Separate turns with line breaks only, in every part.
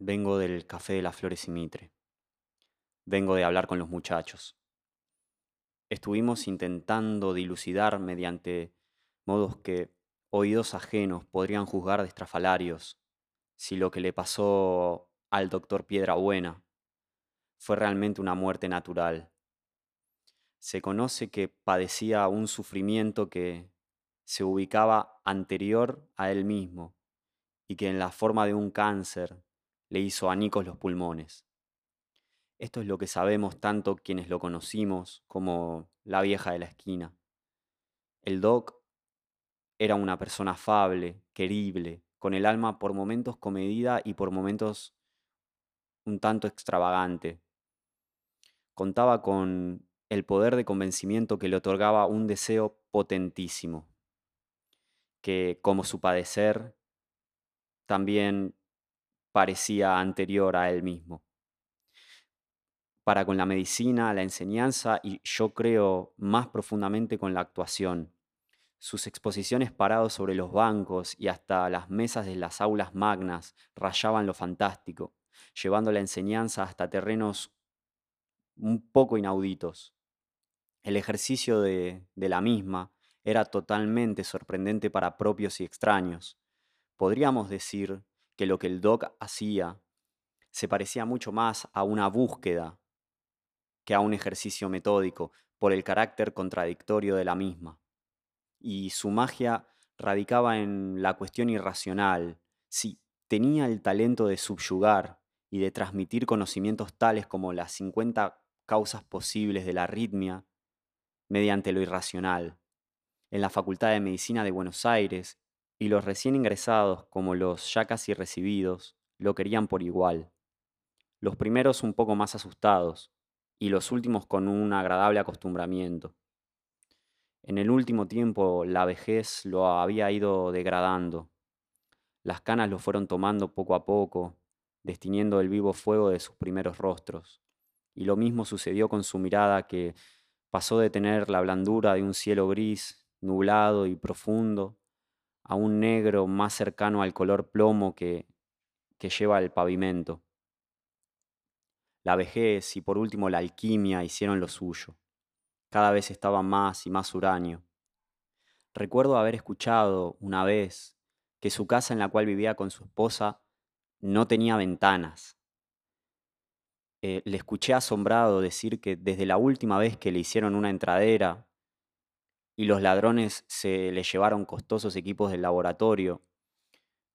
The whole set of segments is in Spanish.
Vengo del Café de las Flores y Mitre. Vengo de hablar con los muchachos. Estuvimos intentando dilucidar mediante modos que oídos ajenos podrían juzgar de estrafalarios si lo que le pasó al doctor Piedrabuena fue realmente una muerte natural. Se conoce que padecía un sufrimiento que se ubicaba anterior a él mismo y que en la forma de un cáncer le hizo anicos los pulmones. Esto es lo que sabemos tanto quienes lo conocimos como la vieja de la esquina. El doc era una persona afable, querible, con el alma por momentos comedida y por momentos un tanto extravagante. Contaba con el poder de convencimiento que le otorgaba un deseo potentísimo, que como su padecer también parecía anterior a él mismo. Para con la medicina, la enseñanza y yo creo más profundamente con la actuación. Sus exposiciones parados sobre los bancos y hasta las mesas de las aulas magnas rayaban lo fantástico, llevando la enseñanza hasta terrenos un poco inauditos. El ejercicio de, de la misma era totalmente sorprendente para propios y extraños. Podríamos decir que lo que el doc hacía se parecía mucho más a una búsqueda que a un ejercicio metódico por el carácter contradictorio de la misma. Y su magia radicaba en la cuestión irracional, si tenía el talento de subyugar y de transmitir conocimientos tales como las 50 causas posibles de la arritmia mediante lo irracional. En la Facultad de Medicina de Buenos Aires y los recién ingresados como los ya casi recibidos lo querían por igual. Los primeros un poco más asustados y los últimos con un agradable acostumbramiento. En el último tiempo la vejez lo había ido degradando. Las canas lo fueron tomando poco a poco, destiniendo el vivo fuego de sus primeros rostros. Y lo mismo sucedió con su mirada que pasó de tener la blandura de un cielo gris, nublado y profundo, a un negro más cercano al color plomo que, lleva el pavimento. La vejez y por último la alquimia hicieron lo suyo. Cada vez estaba más y más uranio. Recuerdo haber escuchado una vez que su casa en la cual vivía con su esposa no tenía ventanas. Eh, le escuché asombrado decir que desde la última vez que le hicieron una entradera y los ladrones se le llevaron costosos equipos del laboratorio,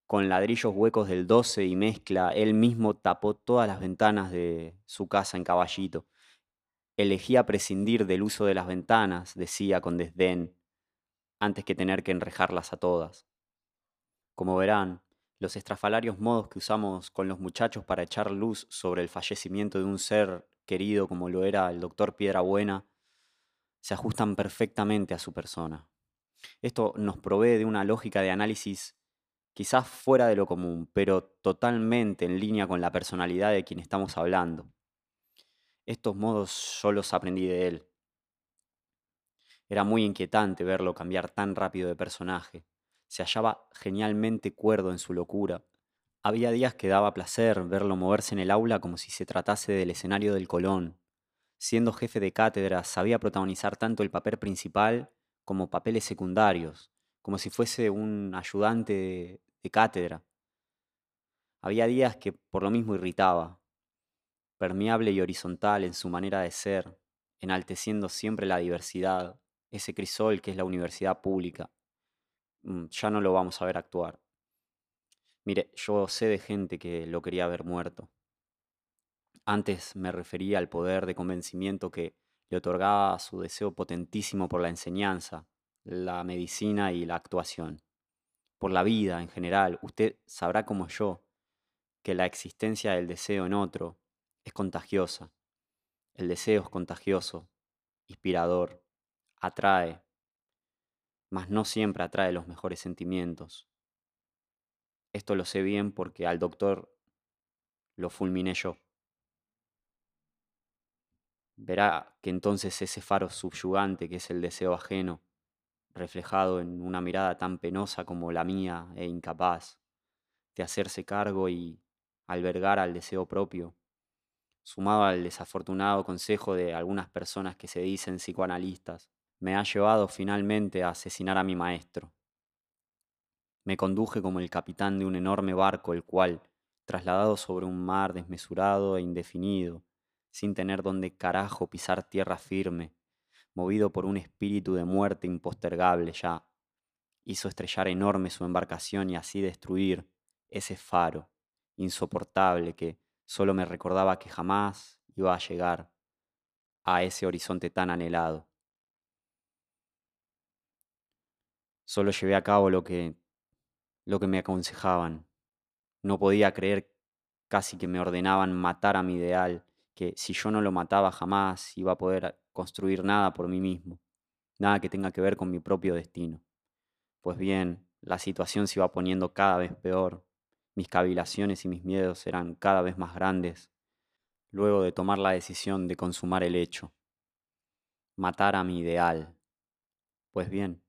con ladrillos huecos del 12 y mezcla, él mismo tapó todas las ventanas de su casa en caballito. Elegía prescindir del uso de las ventanas, decía con desdén, antes que tener que enrejarlas a todas. Como verán, los estrafalarios modos que usamos con los muchachos para echar luz sobre el fallecimiento de un ser querido como lo era el doctor Piedrabuena, se ajustan perfectamente a su persona. Esto nos provee de una lógica de análisis quizás fuera de lo común, pero totalmente en línea con la personalidad de quien estamos hablando. Estos modos yo los aprendí de él. Era muy inquietante verlo cambiar tan rápido de personaje. Se hallaba genialmente cuerdo en su locura. Había días que daba placer verlo moverse en el aula como si se tratase del escenario del Colón. Siendo jefe de cátedra, sabía protagonizar tanto el papel principal como papeles secundarios, como si fuese un ayudante de, cátedra. Había días que por lo mismo irritaba, permeable y horizontal en su manera de ser, enalteciendo siempre la diversidad, ese crisol que es la universidad pública. Mm, ya no lo vamos a ver actuar. Mire, yo sé de gente que lo quería ver muerto. Antes me refería al poder de convencimiento que le otorgaba su deseo potentísimo por la enseñanza, la medicina y la actuación. Por la vida en general, usted sabrá como yo que la existencia del deseo en otro es contagiosa. El deseo es contagioso, inspirador, atrae, mas no siempre atrae los mejores sentimientos. Esto lo sé bien porque al doctor lo fulminé yo. Verá que entonces ese faro subyugante que es el deseo ajeno, reflejado en una mirada tan penosa como la mía e incapaz de hacerse cargo y albergar al deseo propio, sumado al desafortunado consejo de algunas personas que se dicen psicoanalistas, me ha llevado finalmente a asesinar a mi maestro. Me conduje como el capitán de un enorme barco, el cual, trasladado sobre un mar desmesurado e indefinido, sin tener donde carajo pisar tierra firme, movido por un espíritu de muerte impostergable ya, hizo estrellar enorme su embarcación y así destruir ese faro insoportable que solo me recordaba que jamás iba a llegar a ese horizonte tan anhelado. Solo llevé a cabo lo que lo que me aconsejaban. No podía creer casi que me ordenaban matar a mi ideal, que si yo no lo mataba jamás iba a poder construir nada por mí mismo, nada que tenga que ver con mi propio destino. Pues bien, la situación se iba poniendo cada vez peor, mis cavilaciones y mis miedos eran cada vez más grandes, luego de tomar la decisión de consumar el hecho, matar a mi ideal. Pues bien,